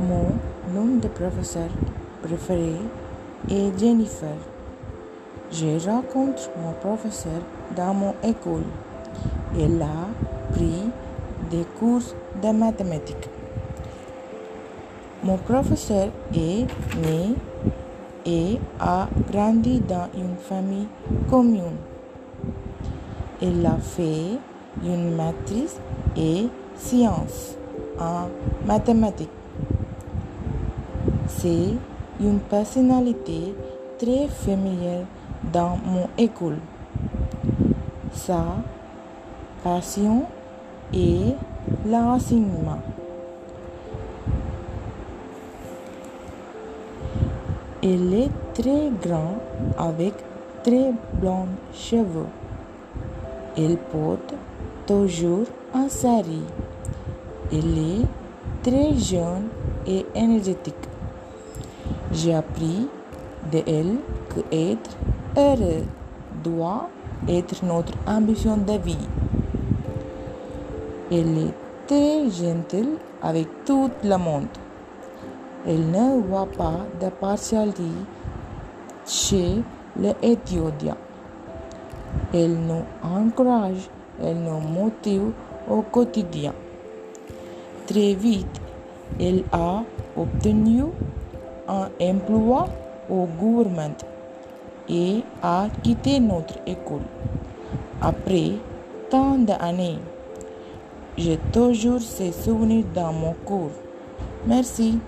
Mon nom de professeur préféré est Jennifer. Je rencontre mon professeur dans mon école. Elle a pris des cours de mathématiques. Mon professeur est né et a grandi dans une famille commune. Elle a fait une maîtrise et sciences en mathématiques. C'est une personnalité très familière dans mon école. Sa passion est l'enseignement. Elle est très grande avec très blonds cheveux. Elle porte toujours un sari. Elle est très jeune et énergétique. J'ai appris de elle que être heureux doit être notre ambition de vie. Elle est très gentille avec tout le monde. Elle ne voit pas de partialité chez les étudiants. Elle nous encourage, elle nous motive au quotidien. Très vite, elle a obtenu un emploi au gouvernement et a quitté notre école. Après tant d'années, j'ai toujours ces souvenirs dans mon cours. Merci.